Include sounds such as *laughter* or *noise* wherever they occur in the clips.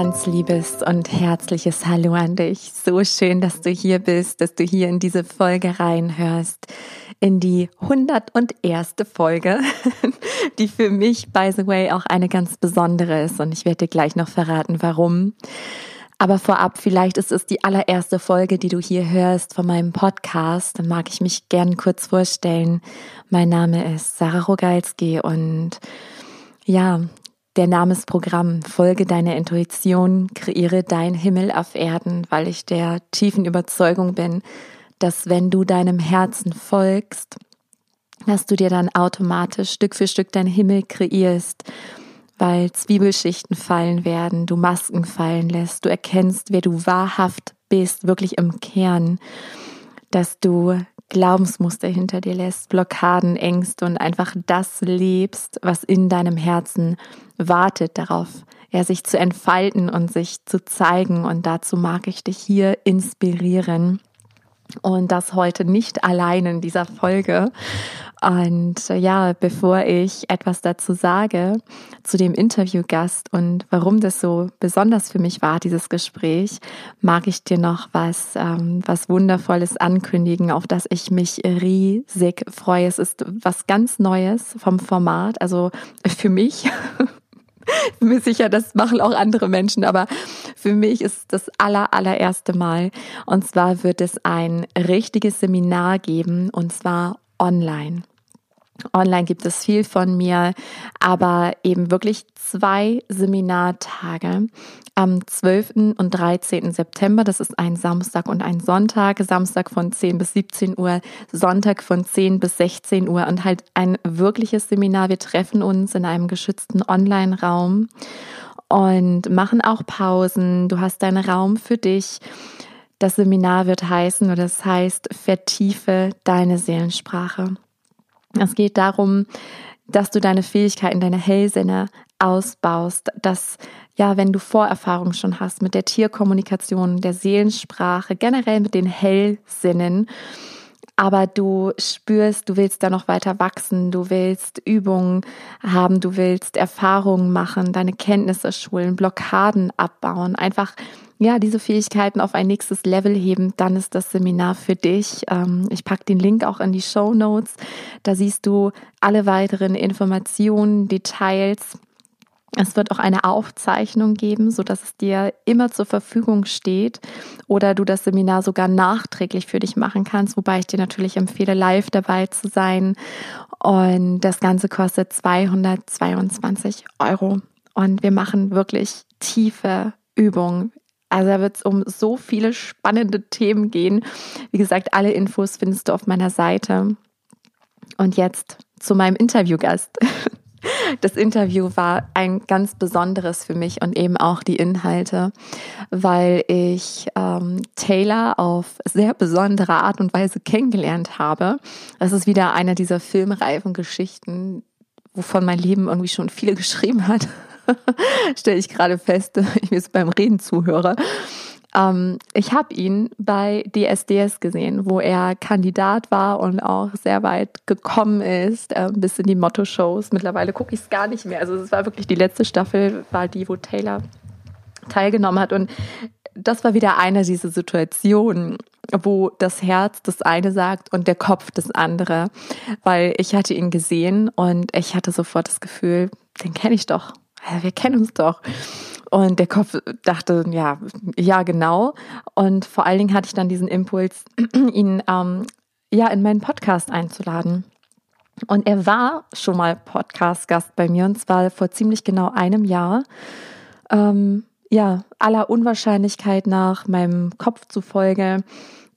ganz liebes und herzliches Hallo an dich. So schön, dass du hier bist, dass du hier in diese Folge reinhörst. In die 101. Folge, *laughs* die für mich, by the way, auch eine ganz besondere ist. Und ich werde dir gleich noch verraten, warum. Aber vorab, vielleicht ist es die allererste Folge, die du hier hörst von meinem Podcast. Dann mag ich mich gern kurz vorstellen. Mein Name ist Sarah Rogalski und ja, der Namensprogramm Folge deiner Intuition, kreiere dein Himmel auf Erden, weil ich der tiefen Überzeugung bin, dass wenn du deinem Herzen folgst, dass du dir dann automatisch Stück für Stück dein Himmel kreierst, weil Zwiebelschichten fallen werden, du Masken fallen lässt, du erkennst, wer du wahrhaft bist, wirklich im Kern, dass du Glaubensmuster hinter dir lässt, Blockaden, Ängste und einfach das lebst, was in deinem Herzen wartet darauf, ja, sich zu entfalten und sich zu zeigen. Und dazu mag ich dich hier inspirieren. Und das heute nicht allein in dieser Folge. Und ja, bevor ich etwas dazu sage, zu dem Interviewgast und warum das so besonders für mich war, dieses Gespräch, mag ich dir noch was, ähm, was Wundervolles ankündigen, auf das ich mich riesig freue. Es ist was ganz Neues vom Format, also für mich. *laughs* Ich bin mir sicher, das machen auch andere Menschen, aber für mich ist das aller, allererste Mal. Und zwar wird es ein richtiges Seminar geben und zwar online. Online gibt es viel von mir, aber eben wirklich zwei Seminartage am 12. und 13. September. Das ist ein Samstag und ein Sonntag. Samstag von 10 bis 17 Uhr, Sonntag von 10 bis 16 Uhr und halt ein wirkliches Seminar. Wir treffen uns in einem geschützten Online-Raum und machen auch Pausen. Du hast deinen Raum für dich. Das Seminar wird heißen oder das heißt, vertiefe deine Seelensprache. Es geht darum, dass du deine Fähigkeiten, deine Hellsinne ausbaust, dass ja, wenn du Vorerfahrung schon hast mit der Tierkommunikation, der Seelensprache, generell mit den Hellsinnen, aber du spürst, du willst da noch weiter wachsen, du willst Übungen haben, du willst Erfahrungen machen, deine Kenntnisse schulen, Blockaden abbauen, einfach ja, diese Fähigkeiten auf ein nächstes Level heben, dann ist das Seminar für dich. Ähm, ich packe den Link auch in die Show Notes. Da siehst du alle weiteren Informationen, Details. Es wird auch eine Aufzeichnung geben, so dass es dir immer zur Verfügung steht oder du das Seminar sogar nachträglich für dich machen kannst, wobei ich dir natürlich empfehle, live dabei zu sein. Und das Ganze kostet 222 Euro. Und wir machen wirklich tiefe Übungen also da wird es um so viele spannende Themen gehen. Wie gesagt, alle Infos findest du auf meiner Seite. Und jetzt zu meinem Interviewgast. *laughs* Das Interview war ein ganz besonderes für mich und eben auch die Inhalte, weil ich ähm, Taylor auf sehr besondere Art und Weise kennengelernt habe. Das ist wieder eine dieser filmreifen Geschichten, wovon mein Leben irgendwie schon viele *laughs* geschrieben hat. *laughs* stelle ich gerade fest, *laughs* ich mir beim Reden zuhöre. Ähm, ich habe ihn bei DSDS gesehen, wo er Kandidat war und auch sehr weit gekommen ist, äh, bis in die Motto-Shows. Mittlerweile gucke ich es gar nicht mehr. Also es war wirklich die letzte Staffel, war die, wo Taylor teilgenommen hat. Und das war wieder eine dieser Situationen, wo das Herz das eine sagt und der Kopf das andere. Weil ich hatte ihn gesehen und ich hatte sofort das Gefühl, den kenne ich doch wir kennen uns doch. Und der Kopf dachte, ja, ja, genau. Und vor allen Dingen hatte ich dann diesen Impuls, *clears throat* ihn ähm, ja in meinen Podcast einzuladen. Und er war schon mal Podcast-Gast bei mir und zwar vor ziemlich genau einem Jahr. Ähm, ja, aller Unwahrscheinlichkeit nach meinem Kopf zufolge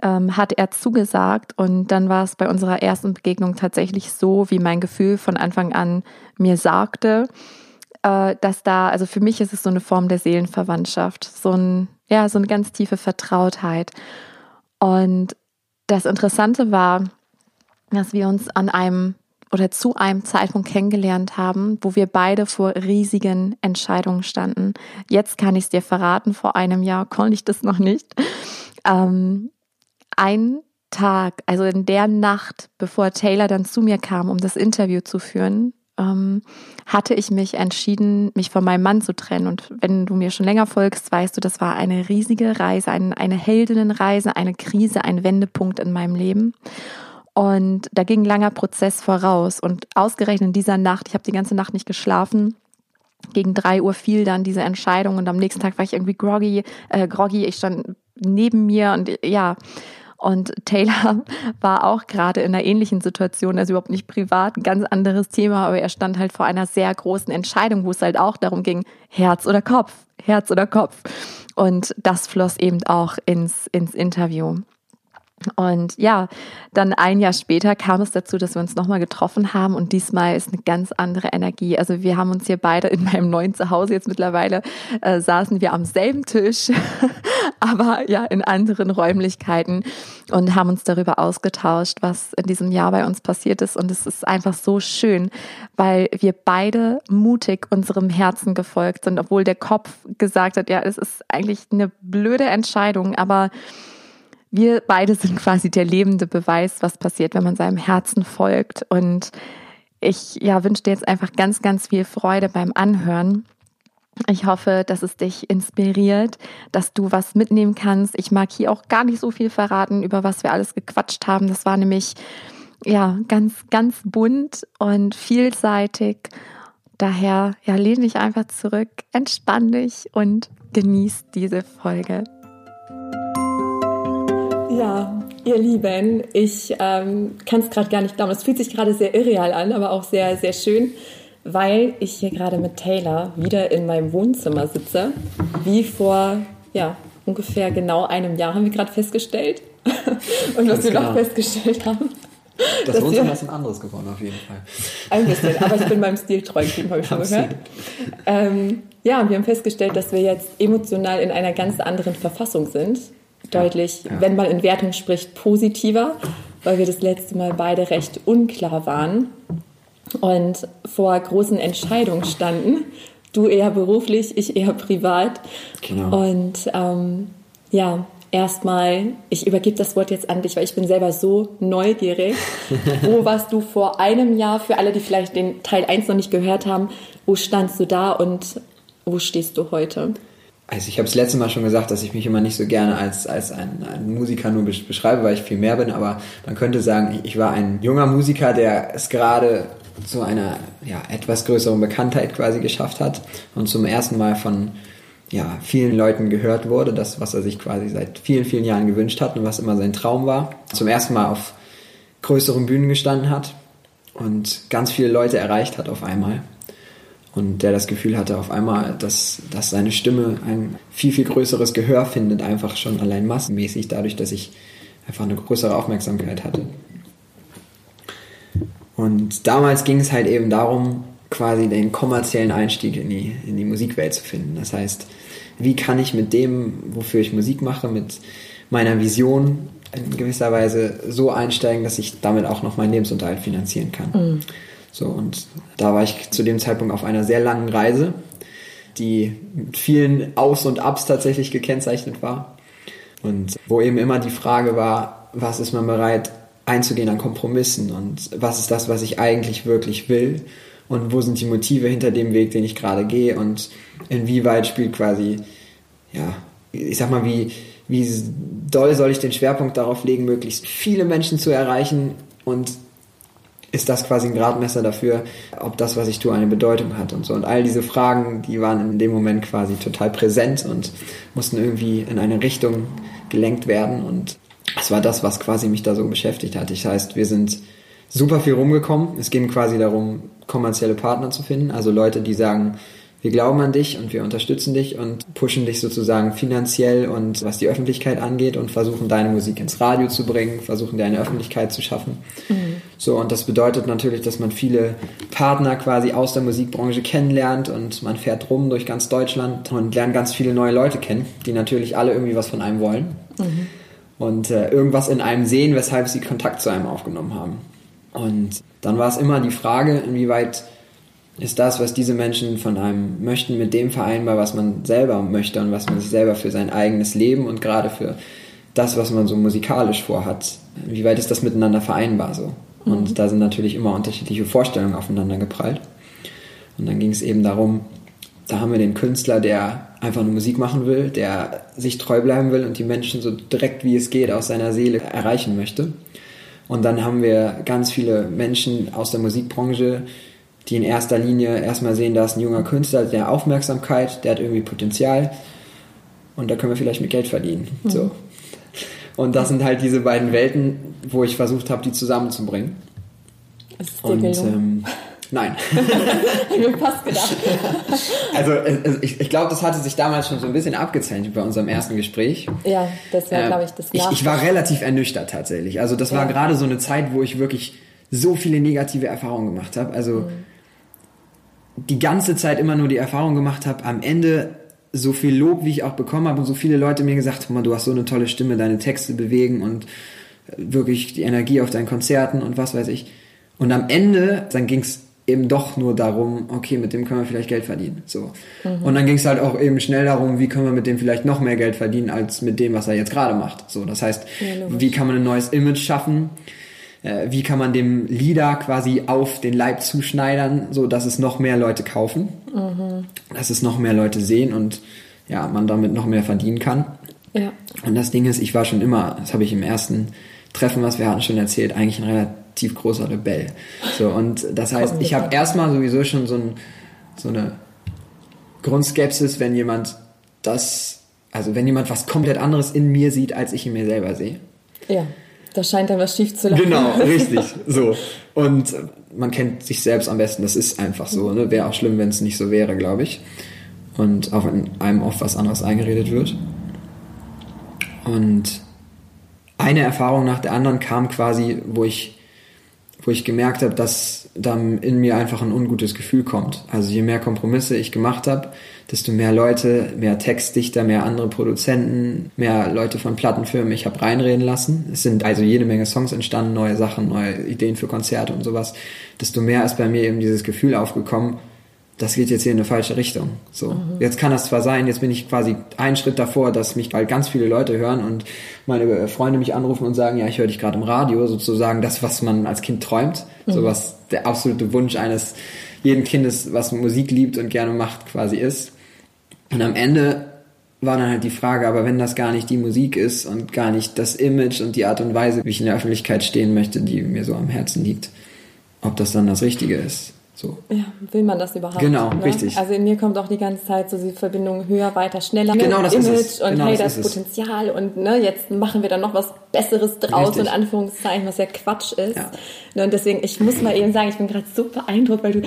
ähm, hat er zugesagt und dann war es bei unserer ersten Begegnung tatsächlich so, wie mein Gefühl von Anfang an mir sagte äh, dass da, also für mich ist es so eine Form der Seelenverwandtschaft, so ein, ja, so eine ganz tiefe Vertrautheit. Und das Interessante war, dass wir uns an einem oder zu einem Zeitpunkt kennengelernt haben, wo wir beide vor riesigen Entscheidungen standen. Jetzt kann ich es dir verraten, vor einem Jahr konnte ich das noch nicht. Ähm, ein Tag, also in der Nacht, bevor Taylor dann zu mir kam, um das Interview zu führen, ähm, hatte ich mich entschieden, mich von meinem Mann zu trennen. Und wenn du mir schon länger folgst, weißt du, das war eine riesige Reise, eine, eine Heldinnenreise, eine Krise, ein Wendepunkt in meinem Leben. Und da ging ein langer Prozess voraus. Und ausgerechnet in dieser Nacht, ich habe die ganze Nacht nicht geschlafen, gegen drei Uhr fiel dann diese Entscheidung und am nächsten Tag war ich irgendwie groggy, äh, groggy. Ich stand neben mir und ja, und Taylor *laughs* war auch gerade in einer ähnlichen Situation, also überhaupt nicht privat, ein ganz anderes Thema, aber er stand halt vor einer sehr großen Entscheidung, wo es halt auch darum ging, Herz oder Kopf, Herz oder Kopf. Und das floss eben auch ins, ins Interview. Und ja, dann ein Jahr später kam es dazu, dass wir uns nochmal getroffen haben und diesmal ist eine ganz andere Energie. Also wir haben uns hier beide in meinem neuen Zuhause jetzt mittlerweile äh, saßen wir am selben Tisch, *laughs* aber ja in anderen Räumlichkeiten und haben uns darüber ausgetauscht, was in diesem Jahr bei uns passiert ist. Und es ist einfach so schön, weil wir beide mutig unserem Herzen gefolgt sind, obwohl der Kopf gesagt hat, ja, es ist eigentlich eine blöde Entscheidung, aber wir beide sind quasi der lebende Beweis, was passiert, wenn man seinem Herzen folgt. Und ich ja, wünsche dir jetzt einfach ganz, ganz viel Freude beim Anhören. Ich hoffe, dass es dich inspiriert, dass du was mitnehmen kannst. Ich mag hier auch gar nicht so viel verraten, über was wir alles gequatscht haben. Das war nämlich ja ganz, ganz bunt und vielseitig. Daher ja, lehne dich einfach zurück, entspann dich und genieß diese Folge. Ja, ihr Lieben, ich ähm, kann es gerade gar nicht glauben. Es fühlt sich gerade sehr irreal an, aber auch sehr, sehr schön, weil ich hier gerade mit Taylor wieder in meinem Wohnzimmer sitze, wie vor ja, ungefähr genau einem Jahr haben wir gerade festgestellt. *laughs* Und was wir genau. noch festgestellt haben. Das Wohnzimmer ist ein anderes geworden, auf jeden Fall. Ein bisschen, aber ich bin meinem Stil treu geblieben, habe ich schon Absolut. gehört. Ähm, ja, und wir haben festgestellt, dass wir jetzt emotional in einer ganz anderen Verfassung sind deutlich, ja. wenn man in Wertung spricht, positiver, weil wir das letzte Mal beide recht unklar waren und vor großen Entscheidungen standen. Du eher beruflich, ich eher privat. Genau. Und ähm, ja, erstmal, ich übergebe das Wort jetzt an dich, weil ich bin selber so neugierig. *laughs* wo warst du vor einem Jahr, für alle, die vielleicht den Teil 1 noch nicht gehört haben, wo standst du da und wo stehst du heute? Also ich habe es letzte Mal schon gesagt, dass ich mich immer nicht so gerne als, als ein, ein Musiker nur beschreibe, weil ich viel mehr bin, aber man könnte sagen, ich war ein junger Musiker, der es gerade zu einer ja, etwas größeren Bekanntheit quasi geschafft hat und zum ersten Mal von ja, vielen Leuten gehört wurde, das, was er sich quasi seit vielen, vielen Jahren gewünscht hat und was immer sein Traum war. Zum ersten Mal auf größeren Bühnen gestanden hat und ganz viele Leute erreicht hat auf einmal und der das Gefühl hatte auf einmal, dass, dass seine Stimme ein viel, viel größeres Gehör findet, einfach schon allein massenmäßig, dadurch, dass ich einfach eine größere Aufmerksamkeit hatte. Und damals ging es halt eben darum, quasi den kommerziellen Einstieg in die, in die Musikwelt zu finden. Das heißt, wie kann ich mit dem, wofür ich Musik mache, mit meiner Vision in gewisser Weise so einsteigen, dass ich damit auch noch meinen Lebensunterhalt finanzieren kann. Mhm. So, und da war ich zu dem Zeitpunkt auf einer sehr langen Reise, die mit vielen Aus- und Abs tatsächlich gekennzeichnet war. Und wo eben immer die Frage war, was ist man bereit einzugehen an Kompromissen und was ist das, was ich eigentlich wirklich will und wo sind die Motive hinter dem Weg, den ich gerade gehe und inwieweit spielt quasi, ja, ich sag mal, wie, wie doll soll ich den Schwerpunkt darauf legen, möglichst viele Menschen zu erreichen und ist das quasi ein Gradmesser dafür, ob das, was ich tue, eine Bedeutung hat und so. Und all diese Fragen, die waren in dem Moment quasi total präsent und mussten irgendwie in eine Richtung gelenkt werden. Und es war das, was quasi mich da so beschäftigt hat. Das heißt, wir sind super viel rumgekommen. Es ging quasi darum, kommerzielle Partner zu finden, also Leute, die sagen, wir glauben an dich und wir unterstützen dich und pushen dich sozusagen finanziell und was die Öffentlichkeit angeht und versuchen deine Musik ins Radio zu bringen, versuchen dir eine Öffentlichkeit zu schaffen. Mhm. So, und das bedeutet natürlich, dass man viele Partner quasi aus der Musikbranche kennenlernt und man fährt rum durch ganz Deutschland und lernt ganz viele neue Leute kennen, die natürlich alle irgendwie was von einem wollen. Mhm. Und äh, irgendwas in einem sehen, weshalb sie Kontakt zu einem aufgenommen haben. Und dann war es immer die Frage, inwieweit ist das, was diese Menschen von einem möchten, mit dem vereinbar, was man selber möchte und was man sich selber für sein eigenes Leben und gerade für das, was man so musikalisch vorhat. Wie weit ist das miteinander vereinbar so? Und mhm. da sind natürlich immer unterschiedliche Vorstellungen aufeinander geprallt. Und dann ging es eben darum, da haben wir den Künstler, der einfach nur Musik machen will, der sich treu bleiben will und die Menschen so direkt wie es geht aus seiner Seele erreichen möchte. Und dann haben wir ganz viele Menschen aus der Musikbranche, die in erster Linie erstmal sehen, da ist ein junger Künstler, der Aufmerksamkeit, der hat irgendwie Potenzial und da können wir vielleicht mit Geld verdienen. Mhm. So. Und das sind halt diese beiden Welten, wo ich versucht habe, die zusammenzubringen. Ist es dir und ähm, nein. *laughs* ich mir fast gedacht. *laughs* also ich, ich glaube, das hatte sich damals schon so ein bisschen abgezeichnet bei unserem ersten Gespräch. Ja, das war, äh, glaube ich, das ich, ich war relativ ernüchtert tatsächlich. Also das war gerade so eine Zeit, wo ich wirklich so viele negative Erfahrungen gemacht habe. Also mhm. Die ganze Zeit immer nur die Erfahrung gemacht habe, am Ende so viel Lob, wie ich auch bekommen habe und so viele Leute mir gesagt haben, du hast so eine tolle Stimme, deine Texte bewegen und äh, wirklich die Energie auf deinen Konzerten und was weiß ich. Und am Ende, dann ging es eben doch nur darum, okay, mit dem können wir vielleicht Geld verdienen. So. Mhm. Und dann ging es halt auch eben schnell darum, wie können wir mit dem vielleicht noch mehr Geld verdienen, als mit dem, was er jetzt gerade macht. So, das heißt, ja, wie kann man ein neues Image schaffen? Äh, wie kann man dem Lieder quasi auf den Leib zuschneidern, so dass es noch mehr Leute kaufen, mhm. dass es noch mehr Leute sehen und ja, man damit noch mehr verdienen kann. Ja. Und das Ding ist, ich war schon immer, das habe ich im ersten Treffen, was wir hatten, schon erzählt, eigentlich ein relativ großer Rebell. So, und das heißt, ich habe erstmal sowieso schon so, ein, so eine Grundskepsis, wenn jemand das, also wenn jemand was komplett anderes in mir sieht, als ich in mir selber sehe. Ja. Da scheint dann was schief zu laufen. Genau, *laughs* richtig. So. Und man kennt sich selbst am besten, das ist einfach so. Ne? Wäre auch schlimm, wenn es nicht so wäre, glaube ich. Und auch wenn einem oft was anderes eingeredet wird. Und eine Erfahrung nach der anderen kam quasi, wo ich, wo ich gemerkt habe, dass dann in mir einfach ein ungutes Gefühl kommt. Also je mehr Kompromisse ich gemacht habe, desto mehr Leute, mehr Textdichter, mehr andere Produzenten, mehr Leute von Plattenfirmen ich habe reinreden lassen. Es sind also jede Menge Songs entstanden, neue Sachen, neue Ideen für Konzerte und sowas. Desto mehr ist bei mir eben dieses Gefühl aufgekommen, das geht jetzt hier in eine falsche Richtung. So, mhm. jetzt kann das zwar sein, jetzt bin ich quasi einen Schritt davor, dass mich bald ganz viele Leute hören und meine Freunde mich anrufen und sagen, ja, ich höre dich gerade im Radio, sozusagen das, was man als Kind träumt, mhm. so was der absolute Wunsch eines jeden Kindes, was Musik liebt und gerne macht, quasi ist. Und am Ende war dann halt die Frage, aber wenn das gar nicht die Musik ist und gar nicht das Image und die Art und Weise, wie ich in der Öffentlichkeit stehen möchte, die mir so am Herzen liegt, ob das dann das Richtige ist. So. Ja, will man das überhaupt? Genau, ne? richtig. Also in mir kommt auch die ganze Zeit so die Verbindung höher, weiter, schneller. Genau, das Image ist es. und genau, hey, das, das Potenzial und ne, jetzt machen wir dann noch was Besseres draus, richtig. in Anführungszeichen, was ja Quatsch ist. Ja. Ne, und deswegen, ich muss mal eben sagen, ich bin gerade so beeindruckt, weil du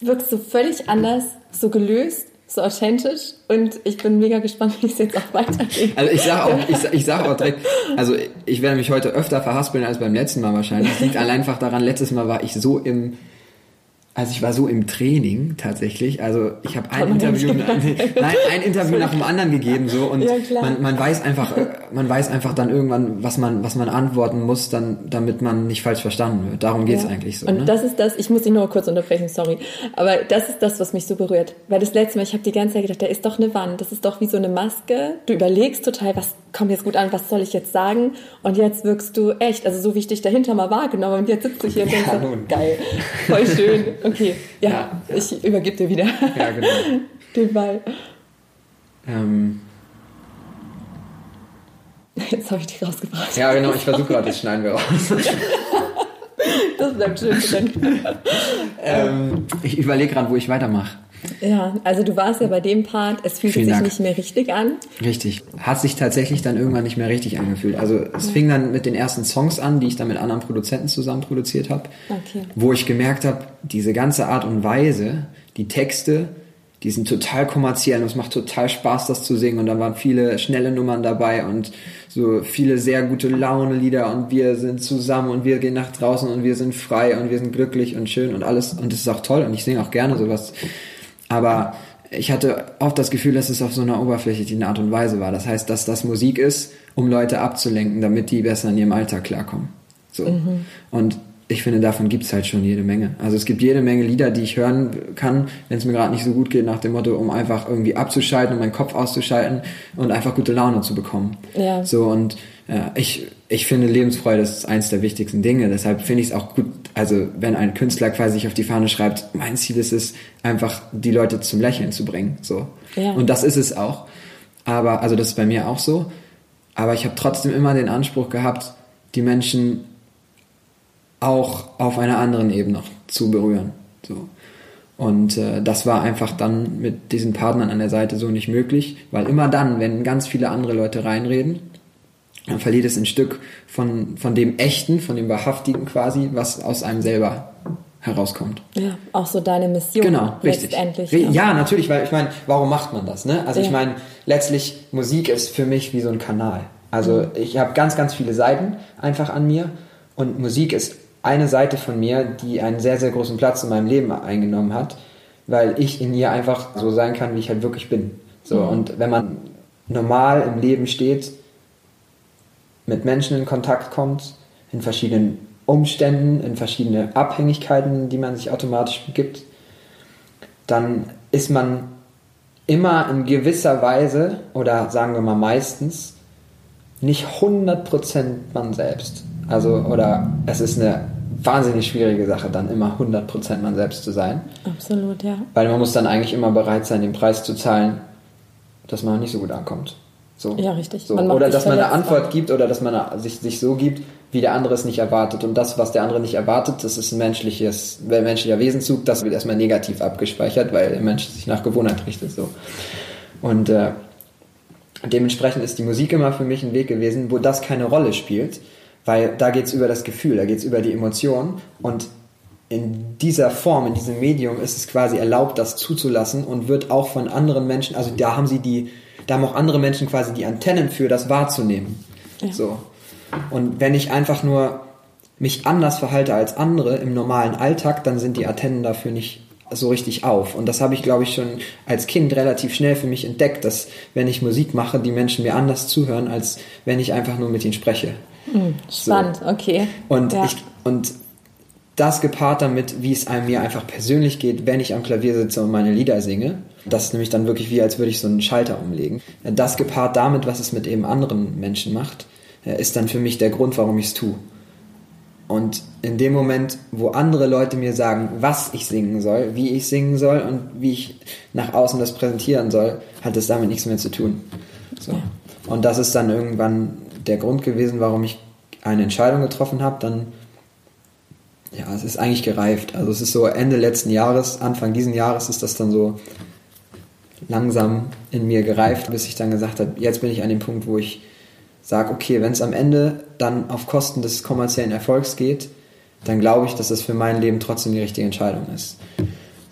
wirkst so völlig anders, so gelöst so authentisch und ich bin mega gespannt, wie es jetzt auch weitergeht. Also ich sage auch, ich, ich sag auch direkt, also ich werde mich heute öfter verhaspeln als beim letzten Mal wahrscheinlich. Das liegt *laughs* allein einfach daran, letztes Mal war ich so im also ich war so im Training tatsächlich. Also ich habe ein Interview, *laughs* *laughs* nein, ein Interview nach dem anderen gegeben so und ja, man, man weiß einfach, man weiß einfach dann irgendwann, was man, was man antworten muss, dann, damit man nicht falsch verstanden wird. Darum geht's ja. eigentlich so. Und ne? das ist das. Ich muss dich nur kurz unterbrechen, sorry, aber das ist das, was mich so berührt. Weil das letzte Mal, ich habe die ganze Zeit gedacht, da ist doch eine Wand, das ist doch wie so eine Maske. Du überlegst total, was kommt jetzt gut an, was soll ich jetzt sagen? Und jetzt wirkst du echt, also so wie ich dich dahinter mal wahrgenommen und jetzt sitzt du hier und denkst, ja, geil, voll schön. Okay, ja, ja, ich übergebe dir wieder ja, genau. *laughs* den Ball. Ähm. Jetzt habe ich dich rausgebracht. Ja, genau, ich versuche gerade, das schneiden wir raus. das bleibt schön drin. *laughs* ähm, ich überlege gerade, wo ich weitermache. Ja, also du warst ja bei dem Part, es fühlt sich Dank. nicht mehr richtig an. Richtig. Hat sich tatsächlich dann irgendwann nicht mehr richtig angefühlt. Also es ja. fing dann mit den ersten Songs an, die ich dann mit anderen Produzenten zusammen produziert habe, okay. wo ich gemerkt habe, diese ganze Art und Weise, die Texte, die sind total kommerziell und es macht total Spaß, das zu singen. Und da waren viele schnelle Nummern dabei und so viele sehr gute Laune-Lieder und wir sind zusammen und wir gehen nach draußen und wir sind frei und wir sind glücklich und schön und alles. Und das ist auch toll und ich singe auch gerne sowas aber ich hatte oft das Gefühl, dass es auf so einer oberflächlichen Art und Weise war. Das heißt, dass das Musik ist, um Leute abzulenken, damit die besser in ihrem Alltag klarkommen. So. Mhm. Und ich finde, davon gibt's halt schon jede Menge. Also es gibt jede Menge Lieder, die ich hören kann, wenn es mir gerade nicht so gut geht, nach dem Motto, um einfach irgendwie abzuschalten, um meinen Kopf auszuschalten und einfach gute Laune zu bekommen. Ja. So und ich, ich finde Lebensfreude ist eins der wichtigsten Dinge. Deshalb finde ich es auch gut, also wenn ein Künstler quasi sich auf die Fahne schreibt, mein Ziel ist es, einfach die Leute zum Lächeln zu bringen. So. Ja. Und das ist es auch. Aber, also das ist bei mir auch so. Aber ich habe trotzdem immer den Anspruch gehabt, die Menschen auch auf einer anderen Ebene zu berühren. So. Und äh, das war einfach dann mit diesen Partnern an der Seite so nicht möglich, weil immer dann, wenn ganz viele andere Leute reinreden, dann verliert es ein Stück von, von dem Echten, von dem Wahrhaftigen quasi, was aus einem selber herauskommt. Ja, auch so deine Mission. Genau, richtig. Letztendlich. Ja. ja, natürlich, weil ich meine, warum macht man das? Ne? Also ja. ich meine, letztlich Musik ist für mich wie so ein Kanal. Also mhm. ich habe ganz, ganz viele Seiten einfach an mir und Musik ist eine Seite von mir, die einen sehr, sehr großen Platz in meinem Leben eingenommen hat, weil ich in ihr einfach so sein kann, wie ich halt wirklich bin. So, mhm. und wenn man normal im Leben steht, mit Menschen in Kontakt kommt, in verschiedenen Umständen, in verschiedene Abhängigkeiten, die man sich automatisch begibt, dann ist man immer in gewisser Weise oder sagen wir mal meistens nicht 100% man selbst. Also, oder es ist eine wahnsinnig schwierige Sache, dann immer 100% man selbst zu sein. Absolut, ja. Weil man muss dann eigentlich immer bereit sein, den Preis zu zahlen, dass man nicht so gut ankommt. So. Ja, richtig. So. Oder dass man eine Antwort gibt oder dass man sich, sich so gibt, wie der andere es nicht erwartet. Und das, was der andere nicht erwartet, das ist ein menschliches, menschlicher Wesenszug, das wird erstmal negativ abgespeichert, weil der Mensch sich nach Gewohnheit richtet. So. Und äh, dementsprechend ist die Musik immer für mich ein Weg gewesen, wo das keine Rolle spielt, weil da geht es über das Gefühl, da geht es über die Emotion und in dieser Form, in diesem Medium ist es quasi erlaubt, das zuzulassen und wird auch von anderen Menschen, also da haben sie die, da haben auch andere Menschen quasi die Antennen für, das wahrzunehmen. Ja. So. Und wenn ich einfach nur mich anders verhalte als andere im normalen Alltag, dann sind die Antennen dafür nicht so richtig auf. Und das habe ich, glaube ich, schon als Kind relativ schnell für mich entdeckt, dass wenn ich Musik mache, die Menschen mir anders zuhören, als wenn ich einfach nur mit ihnen spreche. Hm, spannend, so. okay. Und, ja. ich, und das gepaart damit, wie es einem mir einfach persönlich geht, wenn ich am Klavier sitze und meine Lieder singe. Das ist nämlich dann wirklich wie, als würde ich so einen Schalter umlegen. Das gepaart damit, was es mit eben anderen Menschen macht, äh, ist dann für mich der Grund, warum ich es tue. Und in dem Moment, wo andere Leute mir sagen, was ich singen soll, wie ich singen soll und wie ich nach außen das präsentieren soll, hat es damit nichts mehr zu tun. So. Und das ist dann irgendwann der Grund gewesen, warum ich eine Entscheidung getroffen habe. Dann, ja, es ist eigentlich gereift. Also es ist so Ende letzten Jahres, Anfang diesen Jahres ist das dann so langsam in mir gereift, bis ich dann gesagt habe, jetzt bin ich an dem Punkt, wo ich sage, okay, wenn es am Ende dann auf Kosten des kommerziellen Erfolgs geht, dann glaube ich, dass das für mein Leben trotzdem die richtige Entscheidung ist.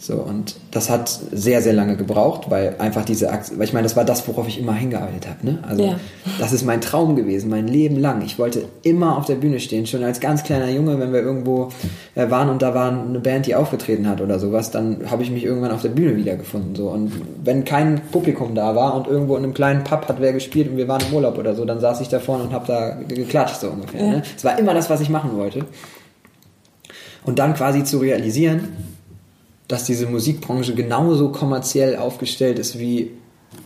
So, und das hat sehr, sehr lange gebraucht, weil einfach diese Aktion, weil ich meine, das war das, worauf ich immer hingearbeitet habe. Ne? Also ja. das ist mein Traum gewesen, mein Leben lang. Ich wollte immer auf der Bühne stehen, schon als ganz kleiner Junge, wenn wir irgendwo äh, waren und da war eine Band, die aufgetreten hat oder sowas, dann habe ich mich irgendwann auf der Bühne wiedergefunden. So. Und wenn kein Publikum da war und irgendwo in einem kleinen Pub hat wer gespielt und wir waren im Urlaub oder so, dann saß ich da vorne und habe da geklatscht, so ungefähr. Ja. Ne? Es war immer das, was ich machen wollte. Und dann quasi zu realisieren, dass diese Musikbranche genauso kommerziell aufgestellt ist wie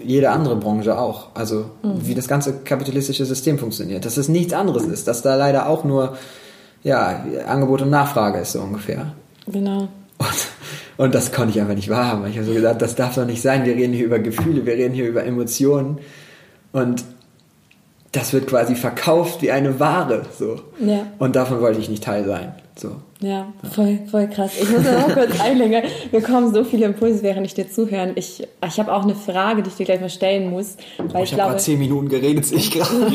jede andere Branche auch. Also mhm. wie das ganze kapitalistische System funktioniert. Dass es nichts anderes ist, dass da leider auch nur ja, Angebot und Nachfrage ist so ungefähr. Genau. Und, und das konnte ich einfach nicht wahrhaben. Ich habe so gesagt, das darf doch nicht sein. Wir reden hier über Gefühle, wir reden hier über Emotionen. Und das wird quasi verkauft wie eine Ware. So. Ja. Und davon wollte ich nicht Teil sein. So. Ja, voll, voll krass. Ich muss noch kurz einlenken. Mir kommen so viele Impulse, während ich dir zuhöre. Ich, ich habe auch eine Frage, die ich dir gleich mal stellen muss. Weil oh, ich, ich habe gerade zehn Minuten geredet, ich gerade.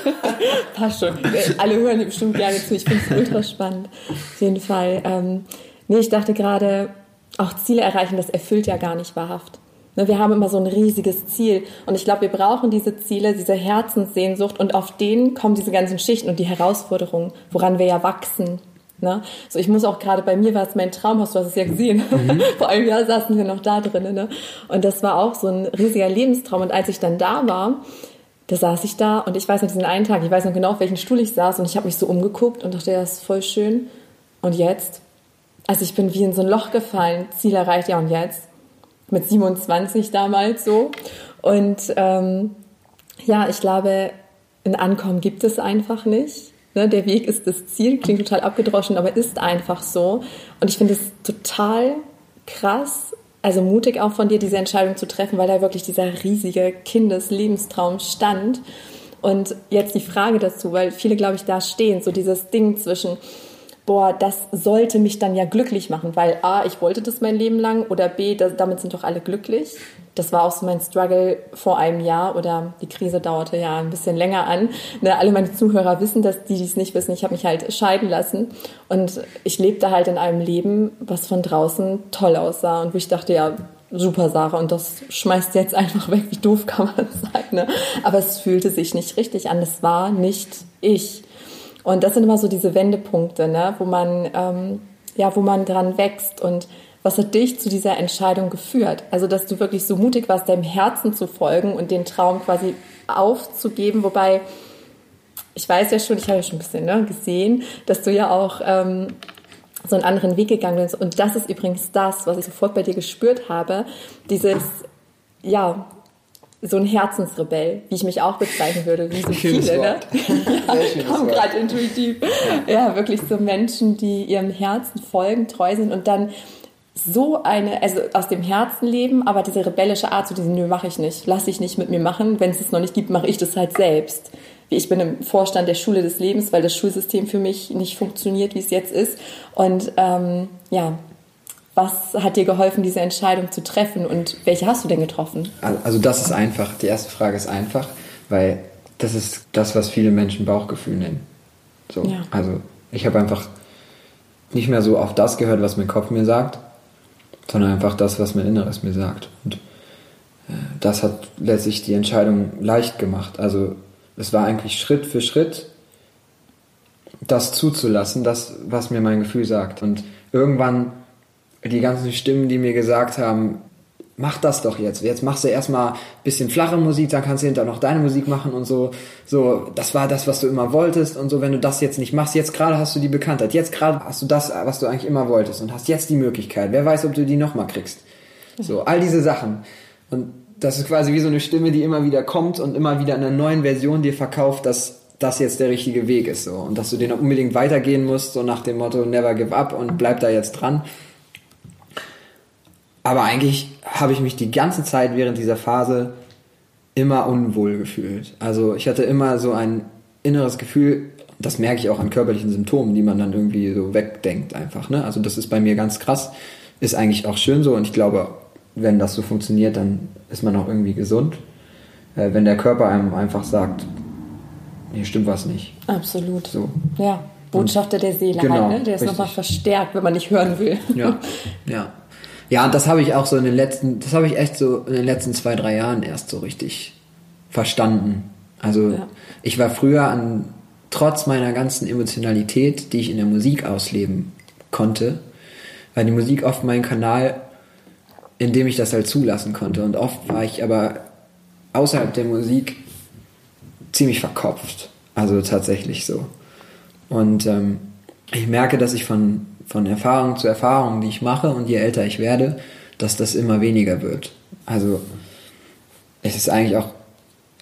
*laughs* Passt schon. Alle hören dir bestimmt gerne zu. Ich finde es ultra spannend. Auf jeden Fall. Ähm, nee, ich dachte gerade, auch Ziele erreichen, das erfüllt ja gar nicht wahrhaft. Ne, wir haben immer so ein riesiges Ziel. Und ich glaube, wir brauchen diese Ziele, diese Herzenssehnsucht und auf denen kommen diese ganzen Schichten und die Herausforderungen, woran wir ja wachsen. Ne? So, ich muss auch gerade bei mir war es mein Traumhaus, du hast es ja gesehen. Mhm. *laughs* Vor einem Jahr saßen wir noch da drinnen. Ne? Und das war auch so ein riesiger Lebenstraum. Und als ich dann da war, da saß ich da und ich weiß noch diesen einen Tag, ich weiß noch genau, auf welchen Stuhl ich saß und ich habe mich so umgeguckt und dachte, ja, das ist voll schön. und jetzt? Also ich bin wie in so ein Loch gefallen, Ziel erreicht, ja und jetzt? Mit 27 damals so. Und ähm, ja, ich glaube, ein Ankommen gibt es einfach nicht. Ne, der Weg ist das Ziel, klingt total abgedroschen, aber ist einfach so. Und ich finde es total krass, also mutig auch von dir, diese Entscheidung zu treffen, weil da wirklich dieser riesige Kindeslebenstraum stand. Und jetzt die Frage dazu, weil viele, glaube ich, da stehen, so dieses Ding zwischen, boah, das sollte mich dann ja glücklich machen, weil A, ich wollte das mein Leben lang oder B, das, damit sind doch alle glücklich. Das war auch so mein Struggle vor einem Jahr oder die Krise dauerte ja ein bisschen länger an. Ne, alle meine Zuhörer wissen das, die dies nicht wissen. Ich habe mich halt scheiden lassen und ich lebte halt in einem Leben, was von draußen toll aussah und wo ich dachte, ja, super Sache und das schmeißt jetzt einfach weg. Wie doof kann man *laughs* sein, ne? Aber es fühlte sich nicht richtig an. Es war nicht ich. Und das sind immer so diese Wendepunkte, ne? wo man ähm, ja, wo man dran wächst und was hat dich zu dieser Entscheidung geführt? Also, dass du wirklich so mutig warst, deinem Herzen zu folgen und den Traum quasi aufzugeben, wobei ich weiß ja schon, ich habe ja schon ein bisschen ne, gesehen, dass du ja auch ähm, so einen anderen Weg gegangen bist. Und das ist übrigens das, was ich sofort bei dir gespürt habe. Dieses, ja, so ein Herzensrebell, wie ich mich auch bezeichnen würde, wie so Schönes viele, ne? Wort. *laughs* Kommen Wort. gerade intuitiv. Ja. ja, wirklich so Menschen, die ihrem Herzen folgen, treu sind und dann so eine, also aus dem Herzen leben, aber diese rebellische Art, so diesen, nö, mache ich nicht, lasse ich nicht mit mir machen. Wenn es es noch nicht gibt, mache ich das halt selbst. Wie ich bin im Vorstand der Schule des Lebens, weil das Schulsystem für mich nicht funktioniert, wie es jetzt ist. Und ähm, ja, was hat dir geholfen, diese Entscheidung zu treffen und welche hast du denn getroffen? Also das ist einfach. Die erste Frage ist einfach, weil das ist das, was viele Menschen Bauchgefühl nennen. So, Ja. also ich habe einfach nicht mehr so auf das gehört, was mein Kopf mir sagt, sondern einfach das, was mein Inneres mir sagt. Und äh, das hat letztlich die Entscheidung leicht gemacht. Also es war eigentlich Schritt für Schritt das zuzulassen, das, was mir mein Gefühl sagt. Und irgendwann die ganzen Stimmen, die mir gesagt haben, mach das doch jetzt. Jetzt machst du erstmal ein bisschen flache Musik, dann kannst du hinterher noch deine Musik machen und so. So, das war das, was du immer wolltest und so, wenn du das jetzt nicht machst, jetzt gerade hast du die Bekanntheit, jetzt gerade hast du das, was du eigentlich immer wolltest und hast jetzt die Möglichkeit. Wer weiß, ob du die nochmal kriegst. So, all diese Sachen. Und das ist quasi wie so eine Stimme, die immer wieder kommt und immer wieder in einer neuen Version dir verkauft, dass das jetzt der richtige Weg ist, so. Und dass du den unbedingt weitergehen musst, so nach dem Motto, never give up und bleib da jetzt dran. Aber eigentlich habe ich mich die ganze Zeit während dieser Phase immer unwohl gefühlt. Also ich hatte immer so ein inneres Gefühl, das merke ich auch an körperlichen Symptomen, die man dann irgendwie so wegdenkt einfach. Ne? Also das ist bei mir ganz krass, ist eigentlich auch schön so und ich glaube, wenn das so funktioniert, dann ist man auch irgendwie gesund. Äh, wenn der Körper einem einfach sagt, hier stimmt was nicht. Absolut. So. Ja, Botschafter der Seele Genau, halt, ne? Der ist nochmal verstärkt, wenn man nicht hören will. Ja, *laughs* ja. Ja, und das habe ich auch so in den letzten, das habe ich echt so in den letzten zwei, drei Jahren erst so richtig verstanden. Also Ja. ich war früher an, trotz meiner ganzen Emotionalität, die ich in der Musik ausleben konnte, war die Musik oft mein Kanal, in dem ich das halt zulassen konnte. Und oft war ich aber außerhalb der Musik ziemlich verkopft. Also tatsächlich so. Und ähm, ich merke, dass ich von, von Erfahrung zu Erfahrung, die ich mache und je älter ich werde, dass das immer weniger wird. Also es ist eigentlich auch,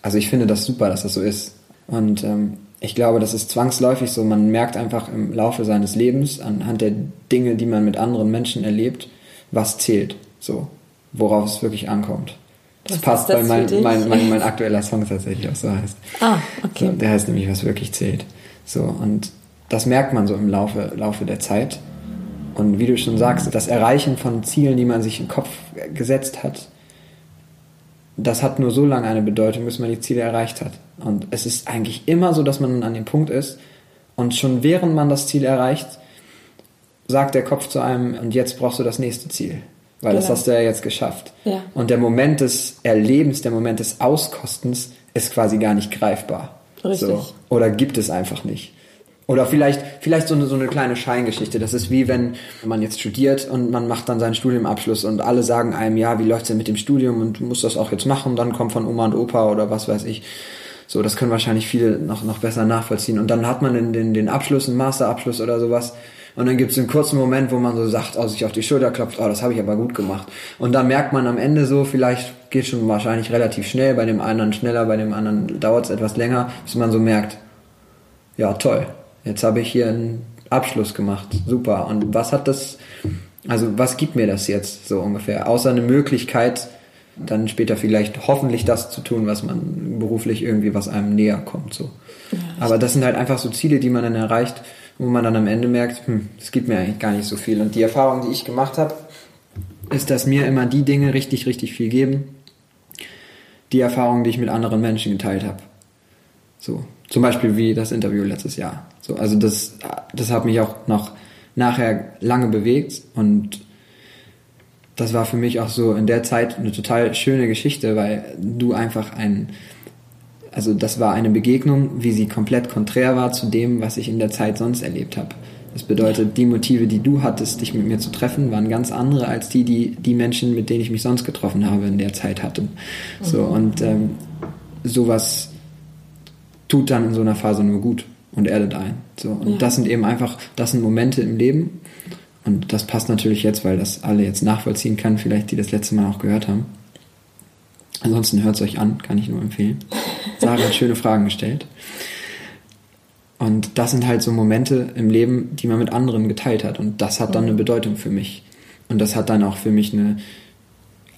also ich finde das super, dass das so ist. Und ähm, ich glaube, das ist zwangsläufig so. Man merkt einfach im Laufe seines Lebens anhand der Dinge, die man mit anderen Menschen erlebt, was zählt. So, worauf es wirklich ankommt. Das Was passt, das weil mein, mein, mein, mein aktueller Song tatsächlich auch so heißt. Ah, okay. So, der heißt nämlich, was wirklich zählt. So, und das merkt man so im Laufe, Laufe der Zeit. Und wie du schon sagst, das Erreichen von Zielen, die man sich im Kopf gesetzt hat, das hat nur so lange eine Bedeutung, bis man die Ziele erreicht hat. Und es ist eigentlich immer so, dass man an dem Punkt ist und schon während man das Ziel erreicht, sagt der Kopf zu einem, und jetzt brauchst du das nächste Ziel. Weil das Genau. hast du ja jetzt geschafft. Ja. Und der Moment des Erlebens, der Moment des Auskostens ist quasi gar nicht greifbar. Richtig. So. Oder gibt es einfach nicht. Oder vielleicht, vielleicht so eine, so eine kleine Scheingeschichte. Das ist wie wenn man jetzt studiert und man macht dann seinen Studiumabschluss und alle sagen einem, ja, wie läuft's denn mit dem Studium und du musst das auch jetzt machen, dann kommt von Oma und Opa oder was weiß ich. So, das können wahrscheinlich viele noch, noch besser nachvollziehen. Und dann hat man den, den, den Abschluss, einen Masterabschluss oder sowas Und dann gibt es einen kurzen Moment, wo man so sagt, oh, sich auf die Schulter klopft, oh, das habe ich aber gut gemacht. Und dann merkt man am Ende so, vielleicht geht schon wahrscheinlich relativ schnell, bei dem einen schneller, bei dem anderen dauert es etwas länger, bis man so merkt, ja toll, jetzt habe ich hier einen Abschluss gemacht, super. Und was hat das, also was gibt mir das jetzt so ungefähr? Außer eine Möglichkeit, dann später vielleicht hoffentlich das zu tun, was man beruflich irgendwie, was einem näher kommt. So. Ja, Aber das sind halt einfach so Ziele, die man dann erreicht, wo man dann am Ende merkt, hm, es gibt mir eigentlich gar nicht so viel. Und die Erfahrung, die ich gemacht habe, ist, dass mir immer die Dinge richtig, richtig viel geben, die Erfahrungen, die ich mit anderen Menschen geteilt habe. So, zum Beispiel wie das Interview letztes Jahr. So, also das, das hat mich auch noch nachher lange bewegt und das war für mich auch so in der Zeit eine total schöne Geschichte, weil du einfach ein, also das war eine Begegnung, wie sie komplett konträr war zu dem, was ich in der Zeit sonst erlebt habe. Das bedeutet, die Motive, die du hattest, dich mit mir zu treffen, waren ganz andere als die, die die Menschen, mit denen ich mich sonst getroffen habe, in der Zeit hatten. So mhm. und ähm, sowas tut dann in so einer Phase nur gut und erdet ein. So und ja. das sind eben einfach, das sind Momente im Leben, und das passt natürlich jetzt, weil das alle jetzt nachvollziehen kann, vielleicht die das letzte Mal auch gehört haben. Ansonsten hört es euch an, kann ich nur empfehlen. *laughs* Sarah hat schöne Fragen gestellt. Und das sind halt so Momente im Leben, die man mit anderen geteilt hat. Und das hat dann eine Bedeutung für mich. Und das hat dann auch für mich eine,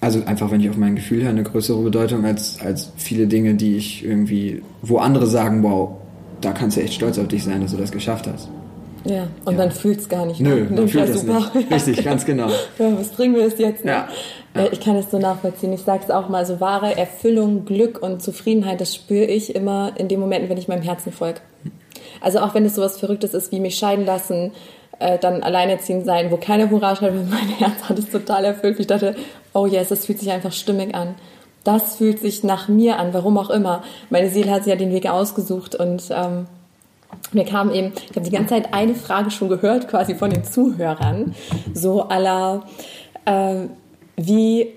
also einfach, wenn ich auf mein Gefühl höre, eine größere Bedeutung als, als viele Dinge, die ich irgendwie, wo andere sagen, wow, da kannst du echt stolz auf dich sein, dass du das geschafft hast. Ja, und ja. man fühlt es gar nicht. Nö, man fühlt es nicht. Richtig, *laughs* ganz genau. ja, was bringen wir es jetzt? Ne? Ja. ja. Ich kann es so nachvollziehen. Ich sage es auch mal, so wahre Erfüllung, Glück und Zufriedenheit, das spüre ich immer in den Momenten, wenn ich meinem Herzen folge. Also auch wenn es sowas Verrücktes ist, wie mich scheiden lassen, äh, dann alleinerziehend sein, wo keiner Hurra schreit, weil mein *laughs* Herz hat es total erfüllt. Ich dachte, oh yes, das fühlt sich einfach stimmig an. Das fühlt sich nach mir an, warum auch immer. Meine Seele hat sich ja den Weg ausgesucht und ähm, mir kam eben, ich habe die ganze Zeit eine Frage schon gehört, quasi von den Zuhörern, so aller, äh, wie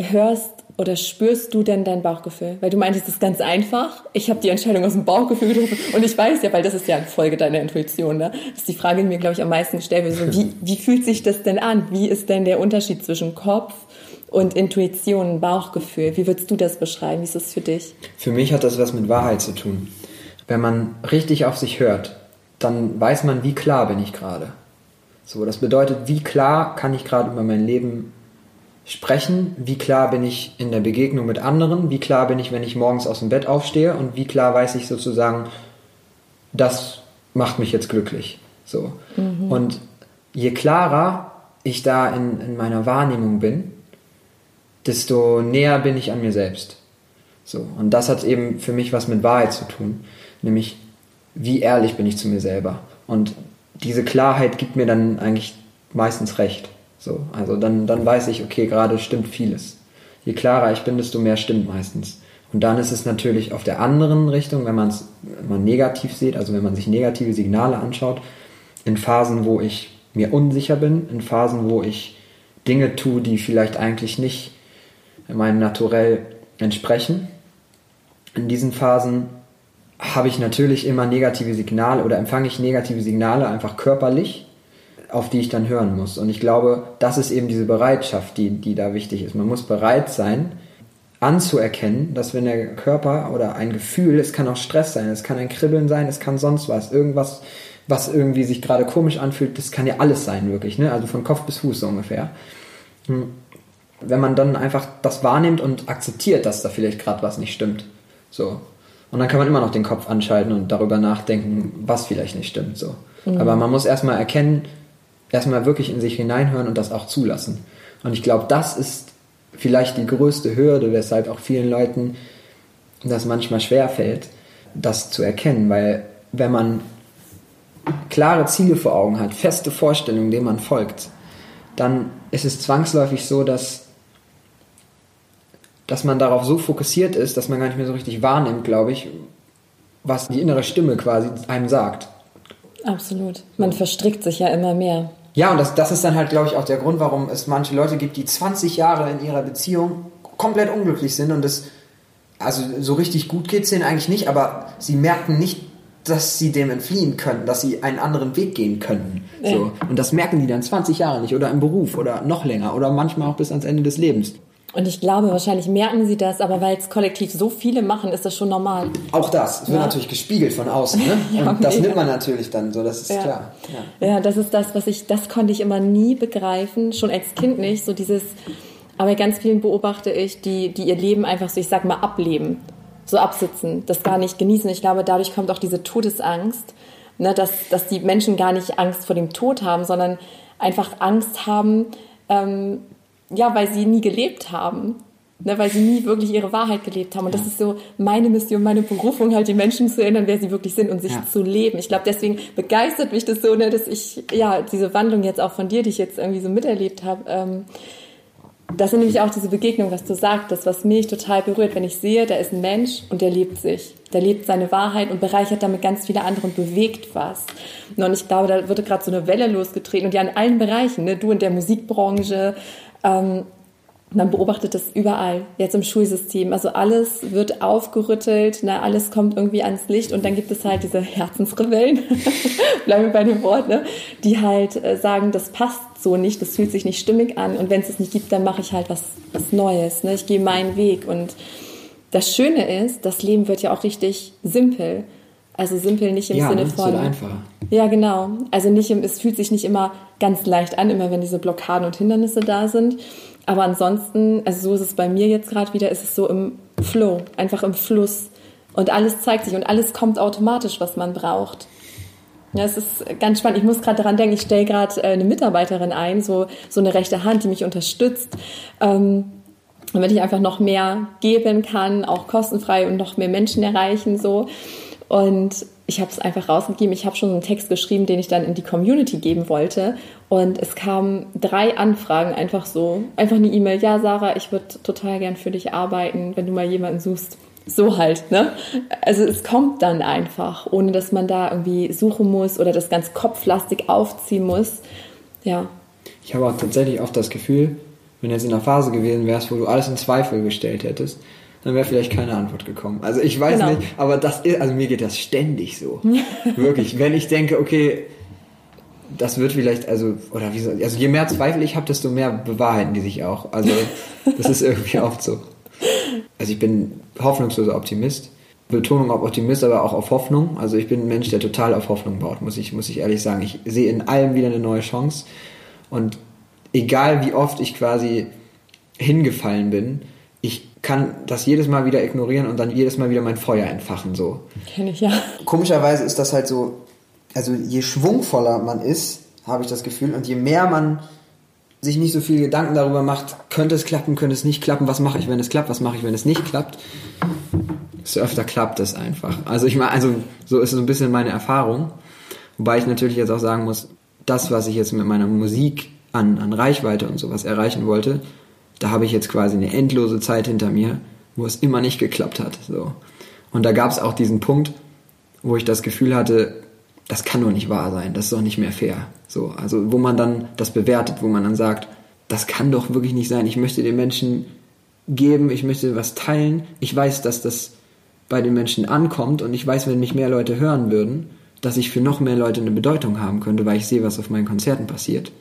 hörst oder spürst du denn dein Bauchgefühl? Weil du meintest, es ist ganz einfach. Ich habe die Entscheidung aus dem Bauchgefühl getroffen und ich weiß ja, weil das ist ja eine Folge deiner Intuition, ne? Das ist die Frage, die mir, glaube ich, am meisten gestellt wird. So, wie, wie fühlt sich das denn an? Wie ist denn der Unterschied zwischen Kopf und Intuition, Bauchgefühl? Wie würdest du das beschreiben? Wie ist das für dich? Für mich hat das was mit Wahrheit zu tun wenn man richtig auf sich hört, dann weiß man, wie klar bin ich gerade. So, das bedeutet, wie klar kann ich gerade über mein Leben sprechen, wie klar bin ich in der Begegnung mit anderen, wie klar bin ich, wenn ich morgens aus dem Bett aufstehe und wie klar weiß ich sozusagen, das macht mich jetzt glücklich. So. Mhm. Und je klarer ich da in, in meiner Wahrnehmung bin, desto näher bin ich an mir selbst. So. Und das hat eben für mich was mit Wahrheit zu tun nämlich wie ehrlich bin ich zu mir selber. Und diese Klarheit gibt mir dann eigentlich meistens recht. So, also dann, dann weiß ich, okay, gerade stimmt vieles. Je klarer ich bin, desto mehr stimmt meistens. Und dann ist es natürlich auf der anderen Richtung, wenn man es man negativ sieht, also wenn man sich negative Signale anschaut, in Phasen, wo ich mir unsicher bin, in Phasen, wo ich Dinge tue, die vielleicht eigentlich nicht meinem Naturell entsprechen. In diesen Phasen habe ich natürlich immer negative Signale oder empfange ich negative Signale einfach körperlich, auf die ich dann hören muss. Und ich glaube, das ist eben diese Bereitschaft, die, die da wichtig ist. Man muss bereit sein, anzuerkennen, dass wenn der Körper oder ein Gefühl, es kann auch Stress sein, es kann ein Kribbeln sein, es kann sonst was, irgendwas, was irgendwie sich gerade komisch anfühlt, das kann ja alles sein, wirklich, ne? Also von Kopf bis Fuß so ungefähr. Wenn man dann einfach das wahrnimmt und akzeptiert, dass da vielleicht gerade was nicht stimmt. So. Und dann kann man immer noch den Kopf anschalten und darüber nachdenken, was vielleicht nicht stimmt. So. Mhm. Aber man muss erstmal erkennen, erstmal wirklich in sich hineinhören und das auch zulassen. Und ich glaube, das ist vielleicht die größte Hürde, weshalb auch vielen Leuten das manchmal schwer fällt, das zu erkennen, weil wenn man klare Ziele vor Augen hat, feste Vorstellungen, denen man folgt, dann ist es zwangsläufig so, dass dass man darauf so fokussiert ist, dass man gar nicht mehr so richtig wahrnimmt, glaube ich, was die innere Stimme quasi einem sagt. Absolut. Man verstrickt sich ja immer mehr. Ja, und das, das ist dann halt, glaube ich, auch der Grund, warum es manche Leute gibt, die 20 Jahre in ihrer Beziehung komplett unglücklich sind und das, also so richtig gut geht es denen eigentlich nicht, aber sie merken nicht dass sie dem entfliehen können, dass sie einen anderen Weg gehen können. So. Und das merken die dann 20 Jahre nicht oder im Beruf oder noch länger oder manchmal auch bis ans Ende des Lebens. Und ich glaube, wahrscheinlich merken sie das, aber weil es kollektiv so viele machen, ist das schon normal. Auch das. Es wird ja. natürlich gespiegelt von außen. Ne? *laughs* ja, und das mega. nimmt man natürlich dann so, das ist ja. klar. Ja. ja, das ist das, was ich, das konnte ich immer nie begreifen, schon als Kind nicht. So dieses, aber ganz vielen beobachte ich, die, die ihr Leben einfach so, ich sag mal, ableben. So absitzen, das gar nicht genießen. Ich glaube, dadurch kommt auch diese Todesangst, ne, dass, dass die Menschen gar nicht Angst vor dem Tod haben, sondern einfach Angst haben, ähm, ja, weil sie nie gelebt haben. Ne, weil sie nie wirklich ihre Wahrheit gelebt haben. Und das ist so meine Mission, meine Berufung, halt die Menschen zu erinnern, wer sie wirklich sind und sich ja. zu leben. Ich glaube, deswegen begeistert mich das so, ne, dass ich, ja, diese Wandlung jetzt auch von dir, die ich jetzt irgendwie so miterlebt habe, ähm, das sind nämlich auch diese Begegnungen, was du sagtest, was mich total berührt, wenn ich sehe, da ist ein Mensch und der lebt sich. Der lebt seine Wahrheit und bereichert damit ganz viele andere und bewegt was. Und ich glaube, da wird gerade so eine Welle losgetreten und ja in allen Bereichen, ne? du in der Musikbranche, ähm, man beobachtet das überall, jetzt im Schulsystem. Also alles wird aufgerüttelt, ne, alles kommt irgendwie ans Licht und dann gibt es halt diese Herzensrebellen, *laughs* bleiben wir bei dem Wort, ne, die halt äh, sagen, das passt so nicht, das fühlt sich nicht stimmig an und wenn es es nicht gibt, dann mache ich halt was, was Neues. Ne? Ich gehe meinen Weg und das Schöne ist, das Leben wird ja auch richtig simpel. Also simpel nicht im ja, Sinne ne? von. So einfacher. Ja, genau. Also nicht im, es fühlt sich nicht immer ganz leicht an, immer wenn diese Blockaden und Hindernisse da sind. Aber ansonsten, also so ist es bei mir jetzt gerade wieder, ist es so im Flow, einfach im Fluss. Und alles zeigt sich und alles kommt automatisch, was man braucht. Ja, es ist ganz spannend. Ich muss gerade daran denken, ich stelle gerade äh, eine Mitarbeiterin ein, so, so eine rechte Hand, die mich unterstützt, ähm, damit ich einfach noch mehr geben kann, auch kostenfrei und noch mehr Menschen erreichen. so. Und ich habe es einfach rausgegeben. Ich habe schon einen Text geschrieben, den ich dann in die Community geben wollte. Und es kamen drei Anfragen einfach so. Einfach eine E-Mail. Ja, Sarah, ich würde total gern für dich arbeiten, wenn du mal jemanden suchst. So halt, ne? Also es kommt dann einfach, ohne dass man da irgendwie suchen muss oder das ganz kopflastig aufziehen muss. Ja. Ich habe auch tatsächlich oft das Gefühl, wenn du jetzt in einer Phase gewesen wärst, wo du alles in Zweifel gestellt hättest, dann wäre vielleicht keine Antwort gekommen. Also ich weiß genau. nicht, aber das ist, also mir geht das ständig so. *laughs* Wirklich. Wenn ich denke, okay, das wird vielleicht, also, oder wie so, also je mehr Zweifel ich habe, desto mehr bewahrheiten die sich auch. Also das ist irgendwie oft so. Also ich bin hoffnungsloser Optimist. Betonung auf Optimist, aber auch auf Hoffnung. Also ich bin ein Mensch, der total auf Hoffnung baut, muss ich, muss ich ehrlich sagen. Ich sehe in allem wieder eine neue Chance. Und egal wie oft ich quasi hingefallen bin, ich kann das jedes Mal wieder ignorieren und dann jedes Mal wieder mein Feuer entfachen, so. Kenn ich ja. Komischerweise ist das halt so, also je schwungvoller man ist, habe ich das Gefühl, und je mehr man sich nicht so viel Gedanken darüber macht, könnte es klappen, könnte es nicht klappen, was mache ich, wenn es klappt, was mache ich, wenn es nicht klappt, desto öfter klappt es einfach. Also ich meine, also so ist es so ein bisschen meine Erfahrung. Wobei ich natürlich jetzt auch sagen muss, das, was ich jetzt mit meiner Musik an, an Reichweite und sowas erreichen wollte, da habe ich jetzt quasi eine endlose Zeit hinter mir, wo es immer nicht geklappt hat. So. Und da gab es auch diesen Punkt, wo ich das Gefühl hatte, das kann doch nicht wahr sein, das ist doch nicht mehr fair. So, also wo man dann das bewertet, wo man dann sagt, das kann doch wirklich nicht sein. Ich möchte den Menschen geben, ich möchte was teilen. Ich weiß, dass das bei den Menschen ankommt und ich weiß, wenn mich mehr Leute hören würden, dass ich für noch mehr Leute eine Bedeutung haben könnte, weil ich sehe, was auf meinen Konzerten passiert.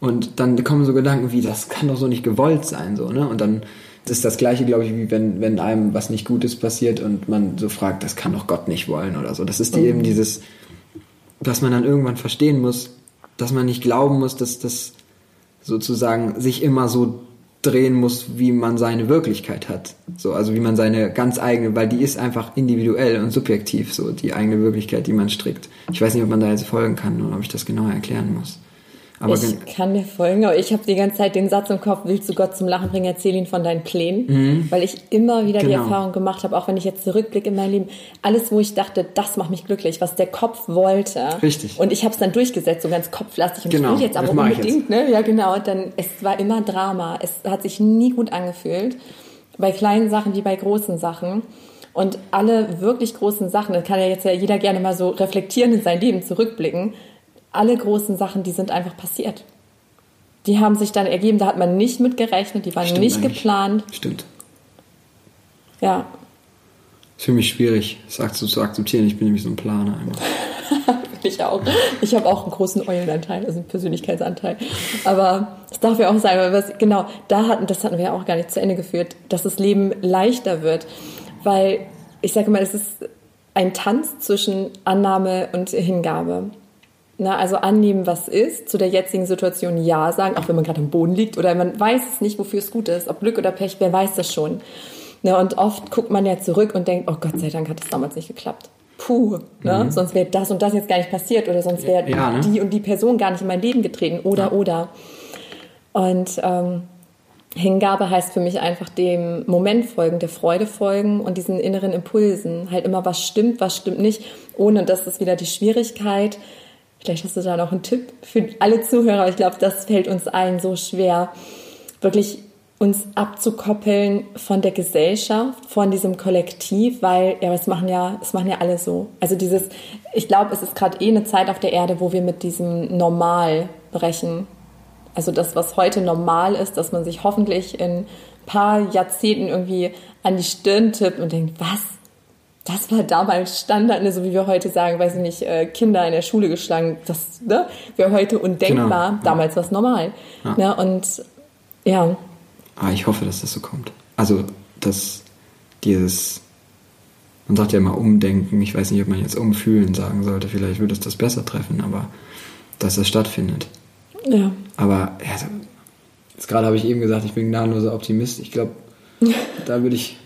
Und dann kommen so Gedanken wie, das kann doch so nicht gewollt sein, so, ne? Und dann ist das gleiche, glaube ich, wie wenn, wenn einem was nicht Gutes passiert und man so fragt, das kann doch Gott nicht wollen oder so. Das ist die, mhm. eben dieses, dass man dann irgendwann verstehen muss, dass man nicht glauben muss, dass das sozusagen sich immer so drehen muss, wie man seine Wirklichkeit hat. So, also wie man seine ganz eigene, weil die ist einfach individuell und subjektiv, so die eigene Wirklichkeit, die man strickt. Ich weiß nicht, ob man da jetzt folgen kann oder ob ich das genauer erklären muss. Aber ich kann mir folgen, aber ich habe die ganze Zeit den Satz im Kopf, willst du Gott zum Lachen bringen, erzähl ihn von deinen Plänen. Mhm. Weil ich immer wieder genau. die Erfahrung gemacht habe, auch wenn ich jetzt zurückblicke in mein Leben, alles, wo ich dachte, das macht mich glücklich, was der Kopf wollte. Richtig. Und ich habe es dann durchgesetzt, so ganz kopflastig. Und genau. ich will jetzt aber unbedingt, jetzt. ne? Ja, genau. Und dann, es war immer Drama. Es hat sich nie gut angefühlt. Bei kleinen Sachen wie bei großen Sachen. Und alle wirklich großen Sachen, das kann ja jetzt ja jeder gerne mal so reflektieren in sein Leben zurückblicken alle großen Sachen, die sind einfach passiert. Die haben sich dann ergeben, da hat man nicht mit gerechnet, die waren Stimmt nicht eigentlich. geplant. Stimmt. Ja. ist für mich schwierig, das zu, akzeptieren. Ich bin nämlich so ein Planer einfach. *laughs* ich auch. Ich habe auch einen großen Eulenanteil, also einen Persönlichkeitsanteil. Aber das darf ja auch sein, weil was, genau, da hatten, das hatten wir ja auch gar nicht zu Ende geführt, dass das Leben leichter wird. Weil ich sage mal, es ist ein Tanz zwischen Annahme und Hingabe. Na, also annehmen, was ist, zu der jetzigen Situation Ja sagen, auch wenn man gerade am Boden liegt oder man weiß es nicht, wofür es gut ist, ob Glück oder Pech, wer weiß das schon. Na, und oft guckt man ja zurück und denkt, oh Gott sei Dank hat das damals nicht geklappt. Puh, ne? Mhm. sonst wäre das und das jetzt gar nicht passiert oder sonst wäre ja, ne? die und die Person gar nicht in mein Leben getreten oder ja. oder. Und ähm, Hingabe heißt für mich einfach dem Moment folgen, der Freude folgen und diesen inneren Impulsen. Halt immer, was stimmt, was stimmt nicht, ohne dass das wieder die Schwierigkeit. Vielleicht hast du da noch einen Tipp für alle Zuhörer, ich glaube, das fällt uns allen so schwer, wirklich uns abzukoppeln von der Gesellschaft, von diesem Kollektiv, weil ja, es machen ja, es machen ja alle so. Also dieses, ich glaube, es ist gerade eh eine Zeit auf der Erde, wo wir mit diesem Normal brechen. Also das, was heute normal ist, dass man sich hoffentlich in ein paar Jahrzehnten irgendwie an die Stirn tippt und denkt, was? Das war damals Standard, ne? so wie wir heute sagen, weiß ich nicht, äh, Kinder in der Schule geschlagen, das ne? wäre heute undenkbar, genau, ja. damals war es normal. Ja. Ne? Und ja. Ah, ich hoffe, dass das so kommt. Also, dass dieses, man sagt ja immer umdenken, ich weiß nicht, ob man jetzt umfühlen sagen sollte, vielleicht würde es das besser treffen, aber dass das stattfindet. Ja. Aber ja, jetzt gerade habe ich eben gesagt, ich bin gnadenloser Optimist. Ich glaube, *laughs* da würde ich.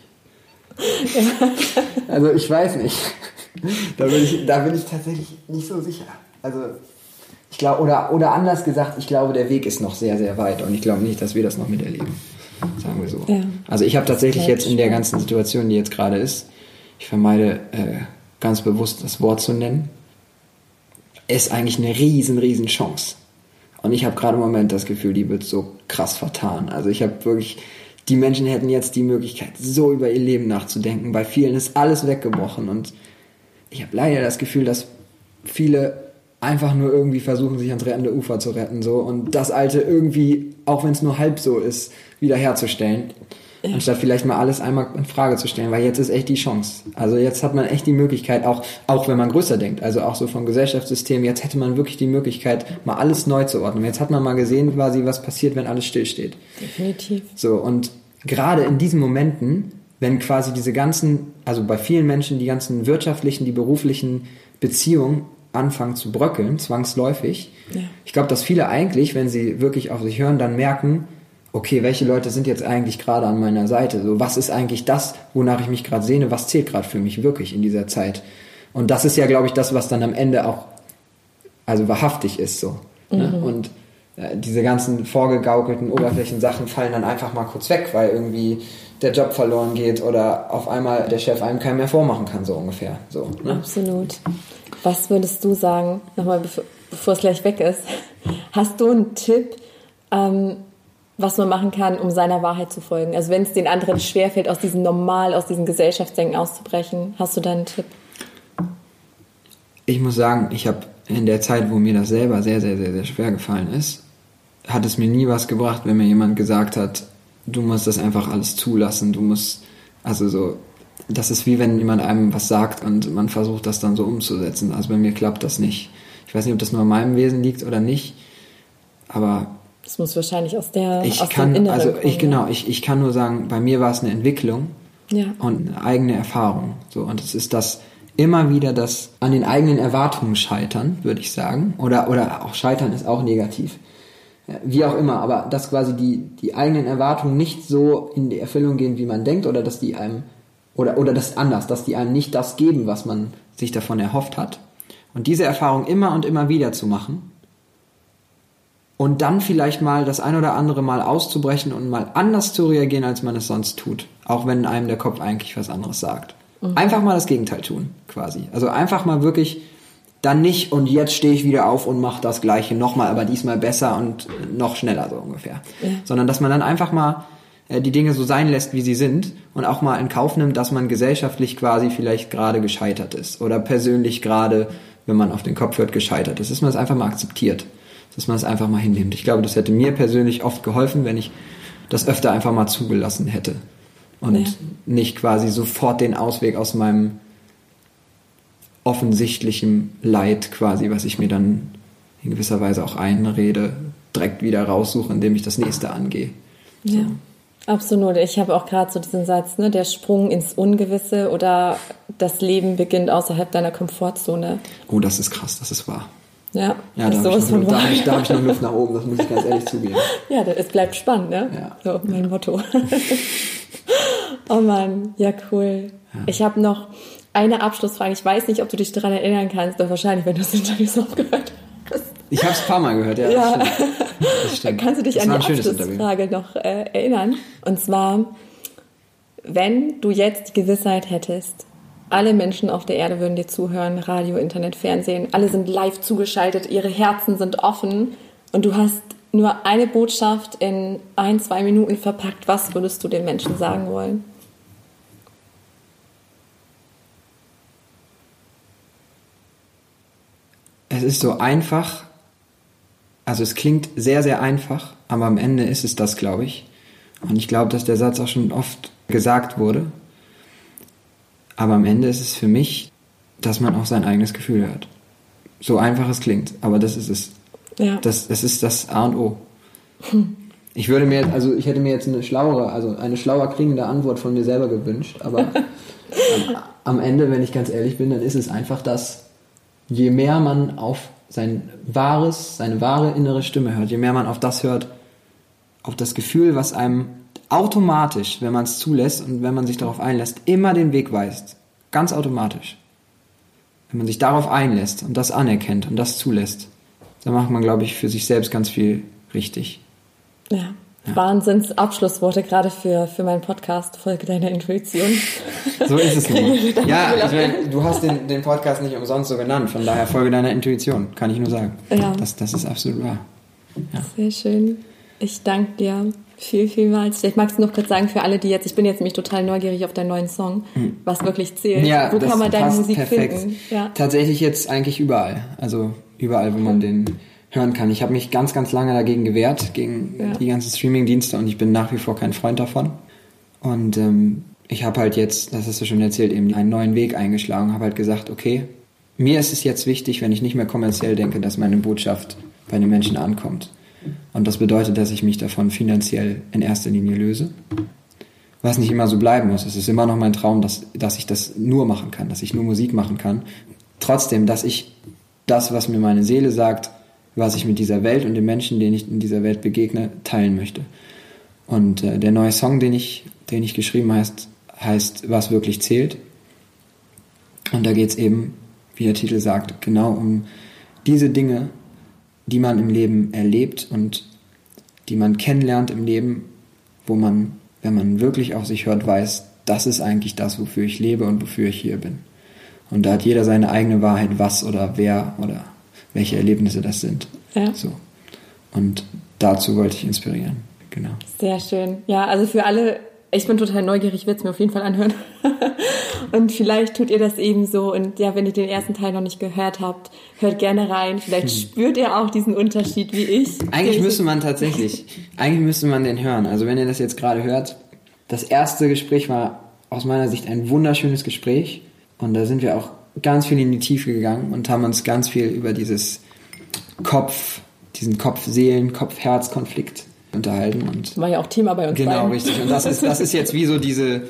Ja. Also ich weiß nicht. Da bin ich, da bin ich tatsächlich nicht so sicher. Also ich glaube, oder, oder anders gesagt, ich glaube, der Weg ist noch sehr, sehr weit und ich glaube nicht, dass wir das noch miterleben. Sagen wir so. Ja. Also ich habe tatsächlich jetzt in der ganzen Situation, die jetzt gerade ist, ich vermeide äh, ganz bewusst das Wort zu nennen, ist eigentlich eine riesen, riesen Chance. Und ich habe gerade im Moment das Gefühl, die wird so krass vertan. Also ich habe wirklich, die Menschen hätten jetzt die Möglichkeit, so über ihr Leben nachzudenken. Bei vielen ist alles weggebrochen und ich habe leider das Gefühl, dass viele einfach nur irgendwie versuchen, sich ans rettende Ufer zu retten so und das Alte irgendwie, auch wenn es nur halb so ist, wiederherzustellen. Ja. Anstatt vielleicht mal alles einmal in Frage zu stellen, weil jetzt ist echt die Chance. Also jetzt hat man echt die Möglichkeit, auch, auch wenn man größer denkt, also auch so vom Gesellschaftssystem, jetzt hätte man wirklich die Möglichkeit, mal alles neu zu ordnen. Jetzt hat man mal gesehen, quasi, was passiert, wenn alles stillsteht. Definitiv. So, und gerade in diesen Momenten, wenn quasi diese ganzen, also bei vielen Menschen die ganzen wirtschaftlichen, die beruflichen Beziehungen anfangen zu bröckeln, zwangsläufig. Ja. Ich glaube, dass viele eigentlich, wenn sie wirklich auf sich hören, dann merken, okay, welche Leute sind jetzt eigentlich gerade an meiner Seite? So, was ist eigentlich das, wonach ich mich gerade sehne? Was zählt gerade für mich wirklich in dieser Zeit? Und das ist ja, glaube ich, das, was dann am Ende auch, also wahrhaftig ist so. Ne? Mhm. Und äh, diese ganzen vorgegaukelten Oberflächensachen fallen dann einfach mal kurz weg, weil irgendwie der Job verloren geht oder auf einmal der Chef einem keinen mehr vormachen kann, so ungefähr. So, ne? Absolut. Was würdest du sagen, nochmal bevor, bevor es gleich weg ist, hast du einen Tipp, ähm, was man machen kann, um seiner Wahrheit zu folgen. Also wenn es den anderen schwerfällt, aus diesem Normal, aus diesem Gesellschaftsdenken auszubrechen, hast du da einen Tipp? Ich muss sagen, ich habe in der Zeit, wo mir das selber sehr, sehr, sehr, sehr schwer gefallen ist, hat es mir nie was gebracht, wenn mir jemand gesagt hat, du musst das einfach alles zulassen, du musst, also so, das ist wie wenn jemand einem was sagt und man versucht das dann so umzusetzen. Also bei mir klappt das nicht. Ich weiß nicht, ob das nur in meinem Wesen liegt oder nicht, aber das muss wahrscheinlich aus der ich aus kann, also kommen, ich genau, ich, ich kann nur sagen, bei mir war es eine Entwicklung ja. und eine eigene Erfahrung. So und es ist das immer wieder das an den eigenen Erwartungen scheitern, würde ich sagen, oder oder auch scheitern ist auch negativ. Wie auch immer, aber dass quasi die, die eigenen Erwartungen nicht so in die Erfüllung gehen, wie man denkt, oder dass die einem, oder, oder das anders, dass die einem nicht das geben, was man sich davon erhofft hat. Und diese Erfahrung immer und immer wieder zu machen, und dann vielleicht mal das ein oder andere Mal auszubrechen und mal anders zu reagieren, als man es sonst tut. Auch wenn einem der Kopf eigentlich was anderes sagt. Mhm. Einfach mal das Gegenteil tun, quasi. Also einfach mal wirklich dann nicht und jetzt stehe ich wieder auf und mache das gleiche nochmal, aber diesmal besser und noch schneller so ungefähr. Ja. Sondern dass man dann einfach mal äh, die Dinge so sein lässt, wie sie sind und auch mal in Kauf nimmt, dass man gesellschaftlich quasi vielleicht gerade gescheitert ist oder persönlich gerade, wenn man auf den Kopf hört, gescheitert ist. Dass man es einfach mal akzeptiert dass man es einfach mal hinnimmt. Ich glaube, das hätte mir persönlich oft geholfen, wenn ich das öfter einfach mal zugelassen hätte. und Ja. nicht quasi sofort den Ausweg aus meinem offensichtlichen Leid quasi, was ich mir dann in gewisser Weise auch einrede, direkt wieder raussuche, indem ich das nächste angehe. Ja, absolut. Ich habe auch gerade so diesen Satz, ne, der Sprung ins Ungewisse oder das Leben beginnt außerhalb deiner Komfortzone. Oh, das ist krass, das ist wahr. Ja, Ja, das da habe ich, noch- da hab ich, da hab ich noch Luft *laughs* nach oben, das muss ich ganz ehrlich zugeben. *laughs* Ja, es bleibt spannend, ne? Ja. So, mein Motto. *laughs* oh Mann, ja cool. Ich habe noch eine Abschlussfrage. Ich weiß nicht, ob du dich daran erinnern kannst, doch wahrscheinlich, wenn du das Interview so gehört hast. Ich habe es ein paar Mal gehört, ja. Ja. Das stimmt. Das stimmt. Kannst du dich das an die Interview. Abschlussfrage noch äh, erinnern? Und zwar, wenn du jetzt die Gewissheit hättest, alle Menschen auf der Erde würden dir zuhören, Radio, Internet, Fernsehen, alle sind live zugeschaltet, ihre Herzen sind offen und du hast nur eine Botschaft in ein, zwei Minuten verpackt, was würdest du den Menschen sagen wollen? Es ist so einfach, also es klingt sehr, sehr einfach, aber am Ende ist es das, glaube ich. Und ich glaube, dass der Satz auch schon oft gesagt wurde. Aber am Ende ist es für mich, dass man auf sein eigenes Gefühl hört. So einfach es klingt, aber das ist es. Ja. Das, das ist das A und O. Ich würde mir, also ich hätte mir jetzt eine schlauere, also eine schlauer klingende Antwort von mir selber gewünscht, aber *laughs* am, am Ende, wenn ich ganz ehrlich bin, dann ist es einfach das, je mehr man auf sein wahres, seine wahre innere Stimme hört, je mehr man auf das hört, auf das Gefühl, was einem automatisch, wenn man es zulässt und wenn man sich darauf einlässt, immer den Weg weist. Ganz automatisch. Wenn man sich darauf einlässt und das anerkennt und das zulässt, dann macht man, glaube ich, für sich selbst ganz viel richtig. Ja. Wahnsinns Abschlussworte gerade für, für meinen Podcast, Folge deiner Intuition. So ist es *laughs* nun. ja, ich mein, du hast den, den Podcast nicht umsonst so genannt, von daher folge deiner Intuition, kann ich nur sagen. Ja. Das, das ist absolut wahr. Sehr schön. Ich danke dir viel, vielmals. Vielleicht magst du noch kurz sagen für alle, die jetzt, ich bin jetzt nämlich total neugierig auf deinen neuen Song, was wirklich zählt. Ja, Wo kann man deine Musik perfekt. finden? Ja. Tatsächlich jetzt eigentlich überall. Also überall, wo man den hören kann. Ich habe mich ganz, ganz lange dagegen gewehrt, gegen Ja. die ganzen Streaming-Dienste und ich bin nach wie vor kein Freund davon. Und ähm, ich habe halt jetzt, das hast du schon erzählt, eben einen neuen Weg eingeschlagen, habe halt gesagt, okay, mir ist es jetzt wichtig, wenn ich nicht mehr kommerziell denke, dass meine Botschaft bei den Menschen ankommt. Und das bedeutet, dass ich mich davon finanziell in erster Linie löse. Was nicht immer so bleiben muss. Es ist immer noch mein Traum, dass, dass ich das nur machen kann, dass ich nur Musik machen kann. Trotzdem, dass ich das, was mir meine Seele sagt, was ich mit dieser Welt und den Menschen, denen ich in dieser Welt begegne, teilen möchte. Und äh, der neue Song, den ich, den ich geschrieben heißt, heißt Was wirklich zählt. Und da geht es eben, wie der Titel sagt, genau um diese Dinge, die man im Leben erlebt und die man kennenlernt im Leben, wo man, wenn man wirklich auf sich hört, weiß, das ist eigentlich das, wofür ich lebe und wofür ich hier bin. Und da hat jeder seine eigene Wahrheit, was oder wer oder welche Erlebnisse das sind. Ja. So. Und dazu wollte ich inspirieren. Genau. Sehr schön. Ja, also für alle, ich bin total neugierig, werde es mir auf jeden Fall anhören. *laughs* und vielleicht tut ihr das ebenso. Und ja, wenn ihr den ersten Teil noch nicht gehört habt, hört gerne rein. Vielleicht spürt ihr auch diesen Unterschied wie ich. Hm. Eigentlich müsste man tatsächlich, eigentlich müsste man den hören. Also wenn ihr das jetzt gerade hört, das erste Gespräch war aus meiner Sicht ein wunderschönes Gespräch und da sind wir auch ganz viel in die Tiefe gegangen und haben uns ganz viel über dieses Kopf, diesen Kopf-Seelen, Kopf-Herz-Konflikt unterhalten und War ja auch Thema bei uns genau beiden. richtig. Und das ist, das ist jetzt wie so diese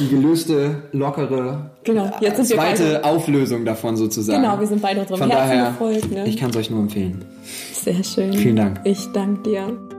die gelöste, lockere Genau, jetzt sind wir zweite beide- Auflösung davon sozusagen. Genau, wir sind beide unserem Von Herzen daher, gefolgt, ne? ich kann es euch nur empfehlen. Sehr schön. Vielen Dank. Ich danke dir.